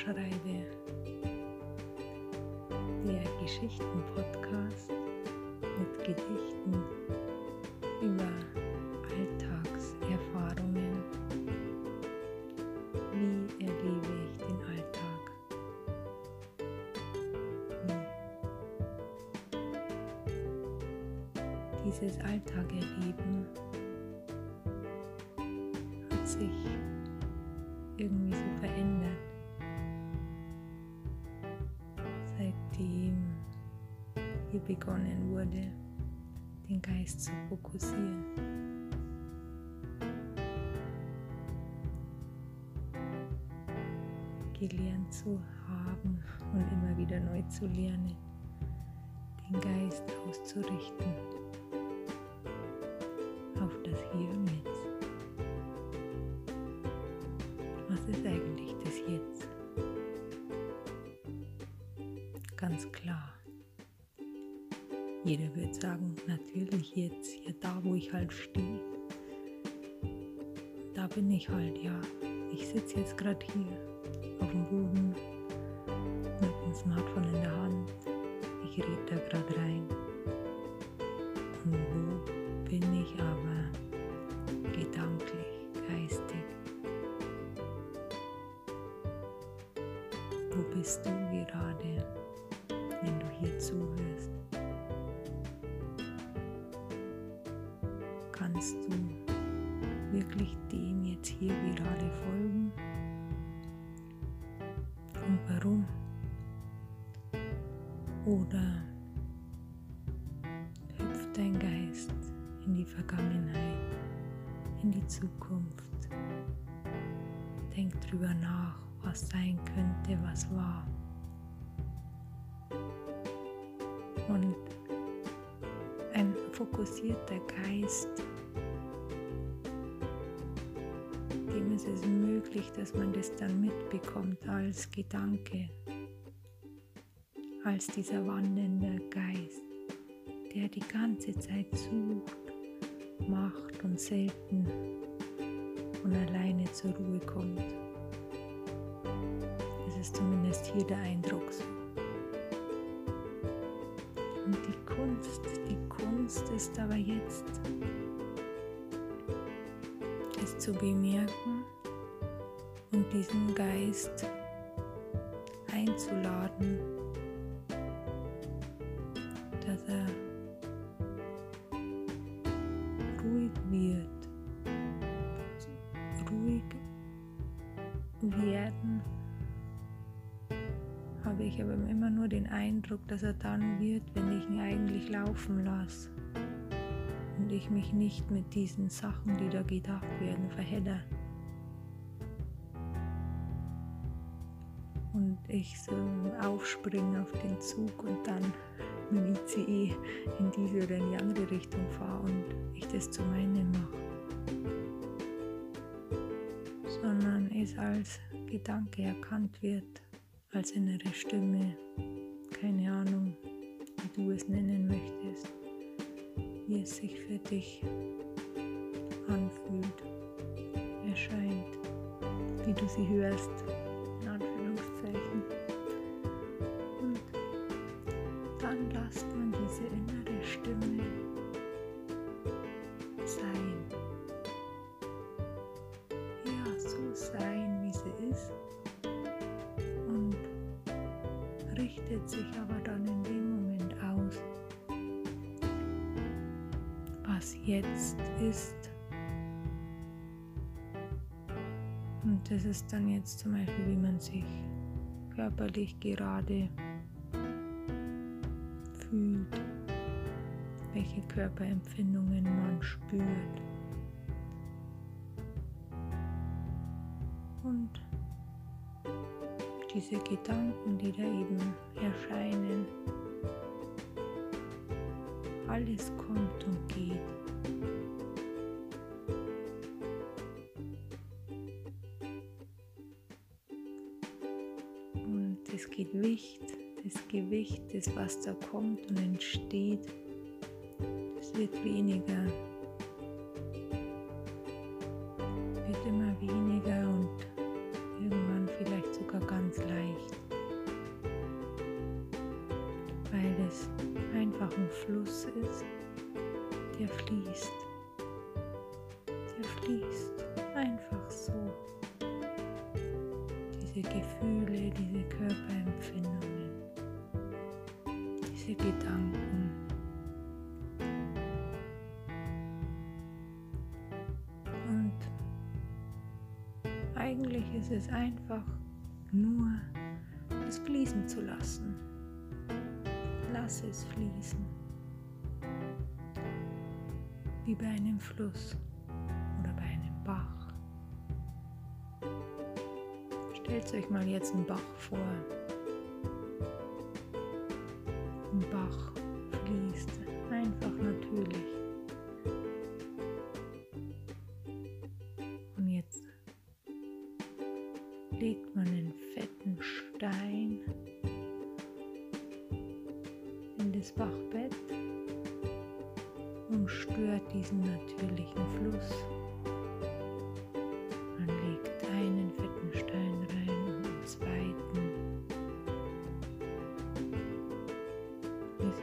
Schreibe, der Geschichten-Podcast mit Gedichten über Alltagserfahrungen. Wie erlebe ich den Alltag? Hm. Dieses Alltagerleben hat sich irgendwie so hier begonnen wurde, den Geist zu fokussieren. Gelernt zu haben und immer wieder neu zu lernen, den Geist auszurichten Jeder wird sagen, natürlich jetzt, hier da, wo ich halt stehe. Da bin ich halt, ja. Ich sitze jetzt gerade hier auf dem Boden mit dem Smartphone in der Hand. Ich rede da gerade rein. Und wo bin ich aber gedanklich? Wo bist du gerade, wenn du hier zuhörst? Kannst du wirklich dem jetzt hier gerade folgen? Und warum? Oder hüpft dein Geist in die Vergangenheit, in die Zukunft? Denk drüber nach was sein könnte, was war. Und ein fokussierter Geist, dem ist es möglich, dass man das dann mitbekommt als Gedanke, als dieser wandelnde Geist, der die ganze Zeit sucht, macht und selten und alleine zur Ruhe kommt ist zumindest hier der Eindruck so. Und die Kunst, die Kunst ist aber jetzt, es zu bemerken diesen Geist einzuladen, dass er ruhig wird, ruhig werden habe ich aber immer nur den Eindruck, dass er dann wird, wenn ich ihn eigentlich laufen lasse und ich mich nicht mit diesen Sachen, die da gedacht werden, verhedder. Ich so aufspringe auf den Zug und dann mit dem ICE in diese oder in die andere Richtung fahre und ich das zu meinem mache. Sondern es als Gedanke erkannt wird als innere Stimme, keine Ahnung, wie du es nennen möchtest, wie es sich für dich anfühlt, erscheint, wie du sie hörst, richtet sich aber dann in dem Moment aus, was jetzt ist. Und das ist dann jetzt zum Beispiel, wie man sich körperlich gerade fühlt, welche Körperempfindungen man spürt. Diese Gedanken, die da eben erscheinen. Alles kommt und geht. Und das Gewicht, das Gewicht, das was da kommt und entsteht, das wird weniger, der fließt. Der fließt einfach so. Diese Gefühle, diese Körperempfindungen, diese Gedanken. Und eigentlich ist es einfach nur, es fließen zu lassen. Lass es fließen. Wie bei einem Fluss oder bei einem Bach. Stellt euch mal jetzt einen Bach vor.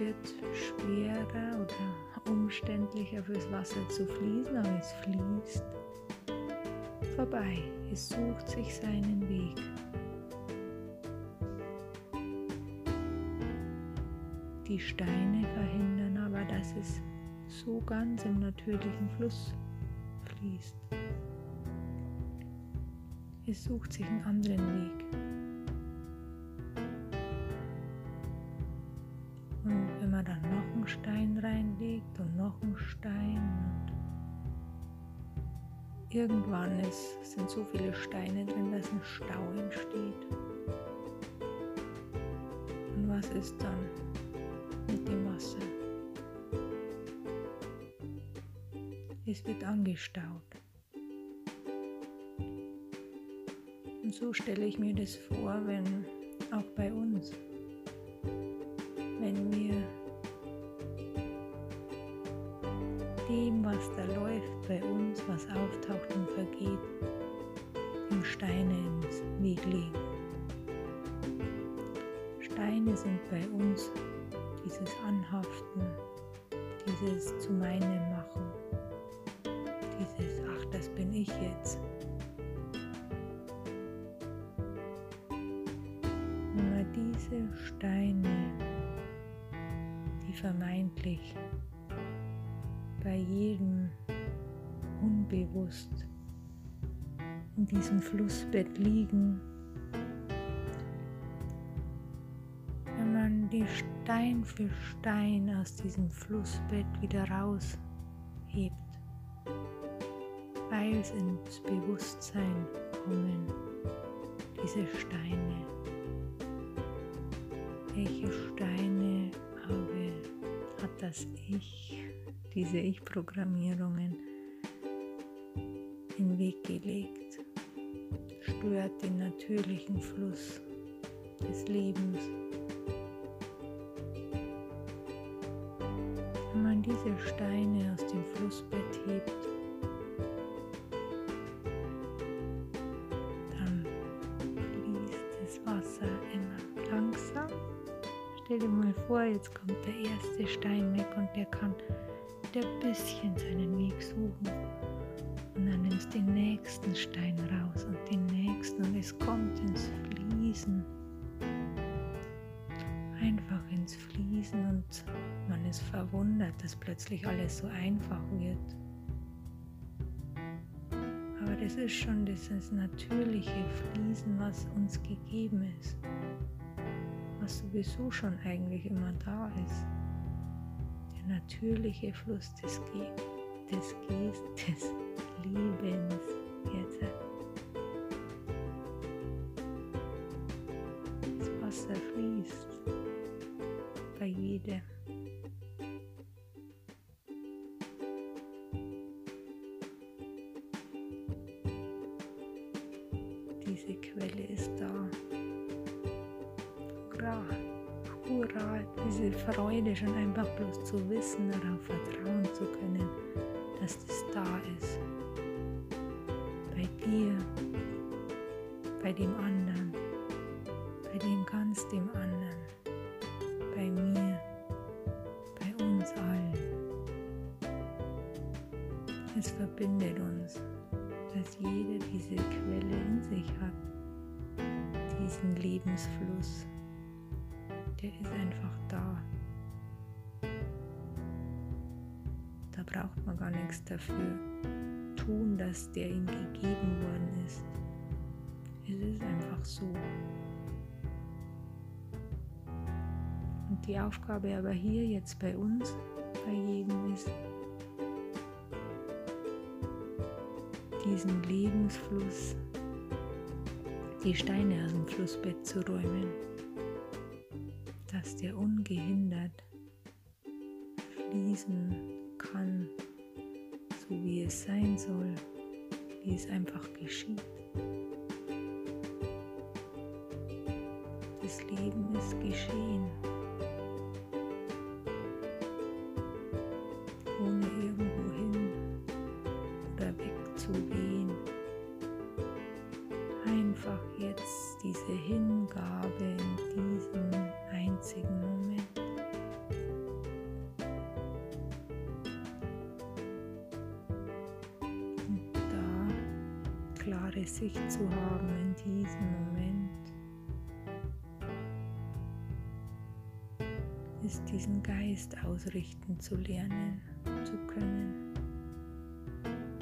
Wird schwerer oder umständlicher fürs Wasser zu fließen, aber es fließt vorbei. Es sucht sich seinen Weg. Die Steine verhindern aber, dass es so ganz im natürlichen Fluss fließt. Es sucht sich einen anderen Weg. Stein reinlegt und noch einen Stein und irgendwann ist, sind so viele Steine drin, dass ein Stau entsteht. Und was ist dann? mit dem Wasser. Es wird angestaut. Und so stelle ich mir das vor, wenn auch bei uns, wenn wir was da läuft bei uns, was auftaucht und vergeht, dem Steine ins Weg legen. Steine sind bei uns dieses Anhaften, dieses zu meinem machen, dieses, ach, das bin ich jetzt. Man diese Steine, die vermeintlich bei jedem unbewusst in diesem Flussbett liegen, die Stein für Stein aus diesem Flussbett wieder raushebt, weil es ins Bewusstsein kommen, diese Steine. Welche Steine habe, hat das Ich, diese Ich-Programmierungen in den Weg gelegt, stört den natürlichen Fluss des Lebens. wenn man diese Steine aus dem Flussbett hebt, dann fließt das Wasser immer langsam. Stell dir mal vor, jetzt kommt der erste Stein weg und der kann wieder ein bisschen seinen Weg suchen. Und dann nimmst du den nächsten Stein raus und den nächsten und es kommt ins Fließen einfach ins Fließen und man ist verwundert, dass plötzlich alles so einfach wird. Aber das ist schon dieses natürliche Fließen, was uns gegeben ist, was sowieso schon eigentlich immer da ist. Der natürliche Fluss des, Ge des des Lebens. Jetzt. Das Wasser fließt bei jedem. Freude, schon einfach bloß zu wissen, darauf vertrauen zu können, dass das da ist. Bei dir, bei dem anderen, bei dem ganz dem anderen, bei mir, bei uns allen. Es verbindet uns, dass jeder diese Quelle in sich hat, diesen Lebensfluss der ist einfach da. Da braucht man gar nichts dafür tun, dass der ihm gegeben worden ist. Es ist einfach so. Und die Aufgabe aber hier jetzt bei uns, bei jedem ist, diesen Lebensfluss, die Steine aus dem Flussbett zu räumen, dass der ungehindert fließen kann, so wie es sein soll, wie es einfach geschieht. Das Leben ist geschehen. Klare Sicht zu haben in diesem Moment, ist diesen Geist ausrichten zu lernen, zu können,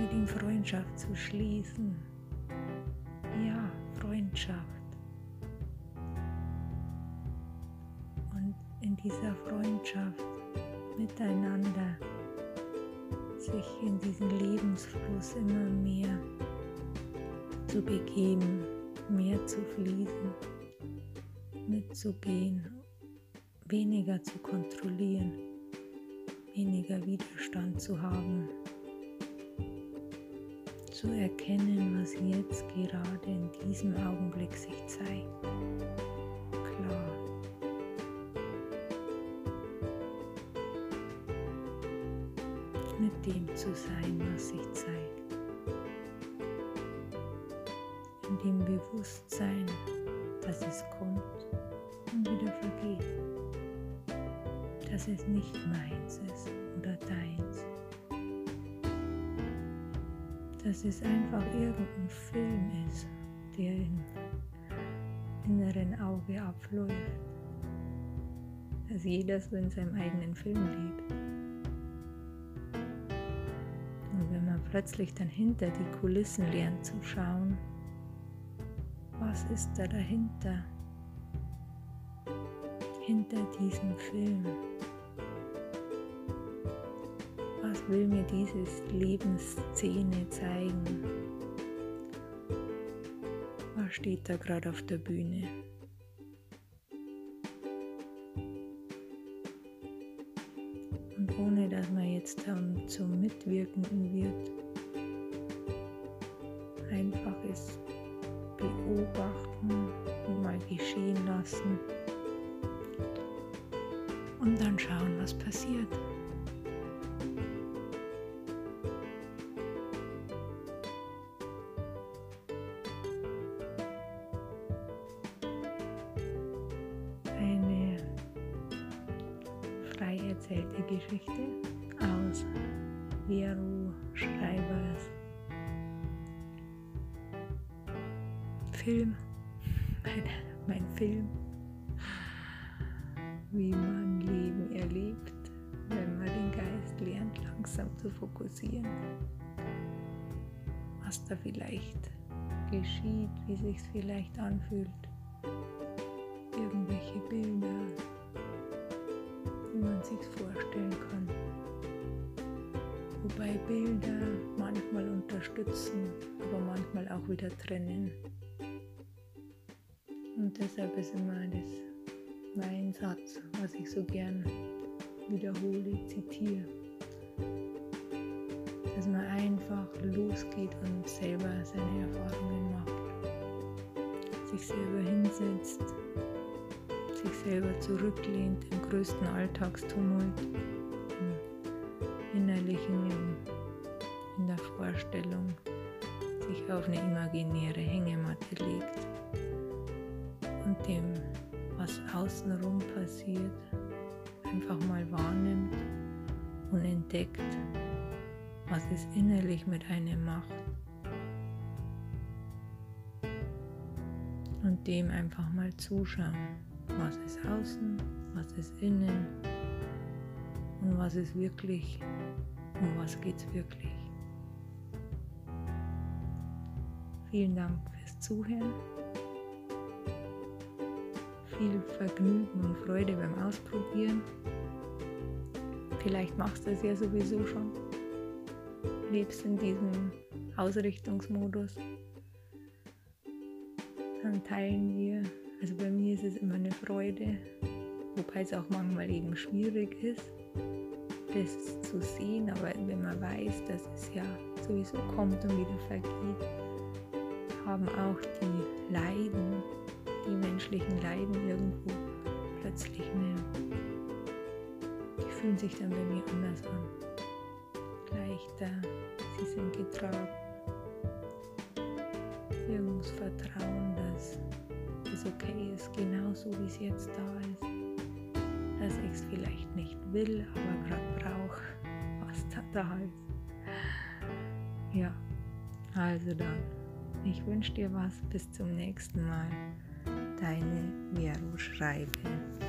mit ihm Freundschaft zu schließen. Ja, Freundschaft. Und in dieser Freundschaft miteinander sich in diesen Lebensfluss immer mehr zu begeben, mehr zu fließen, mitzugehen, weniger zu kontrollieren, weniger Widerstand zu haben, zu erkennen, was jetzt gerade in diesem Augenblick sich zeigt. Klar. Mit dem zu sein, was sich zeigt. Dem Bewusstsein, dass es kommt und wieder vergeht, dass es nicht meins ist oder deins, dass es einfach irgendein Film ist, der im inneren Auge abläuft, dass jeder so in seinem eigenen Film lebt. Und wenn man plötzlich dann hinter die Kulissen lernt zu schauen, was ist da dahinter? Hinter diesem Film. Was will mir diese Lebensszene zeigen? Was steht da gerade auf der Bühne? Und ohne dass man jetzt zum Mitwirkenden wird, lassen und dann schauen, was passiert. Wie man Leben erlebt, wenn man den Geist lernt, langsam zu fokussieren. Was da vielleicht geschieht, wie sich es vielleicht anfühlt. Irgendwelche Bilder, wie man sich vorstellen kann. Wobei Bilder manchmal unterstützen, aber manchmal auch wieder trennen. Und deshalb ist immer das mein Satz, was ich so gern wiederhole, zitiere. Dass man einfach losgeht und selber seine Erfahrungen macht. Sich selber hinsetzt, sich selber zurücklehnt im größten Alltagstumult, im innerlichen, in der Vorstellung, sich auf eine imaginäre Hängematte legt außenrum passiert, einfach mal wahrnimmt und entdeckt, was es innerlich mit einem macht. Und dem einfach mal zuschauen, was ist außen, was ist innen und was ist wirklich, um was geht es wirklich. Vielen Dank fürs Zuhören. Viel Vergnügen und Freude beim Ausprobieren. Vielleicht machst du es ja sowieso schon. Lebst in diesem Ausrichtungsmodus. Dann teilen wir. Also bei mir ist es immer eine Freude, wobei es auch manchmal eben schwierig ist, das zu sehen. Aber wenn man weiß, dass es ja sowieso kommt und wieder vergeht, haben auch die Leiden, die menschlichen Leiden irgendwo plötzlich eine, die fühlen sich dann bei mir anders an. Leichter, sie sind getragen. Irgendwas Vertrauen, dass es okay ist, genauso wie es jetzt da ist. Dass ich es vielleicht nicht will, aber gerade brauche, was da, da ist. Ja, also dann. Ich wünsche dir was. Bis zum nächsten Mal. tajny Jarusz Rajby.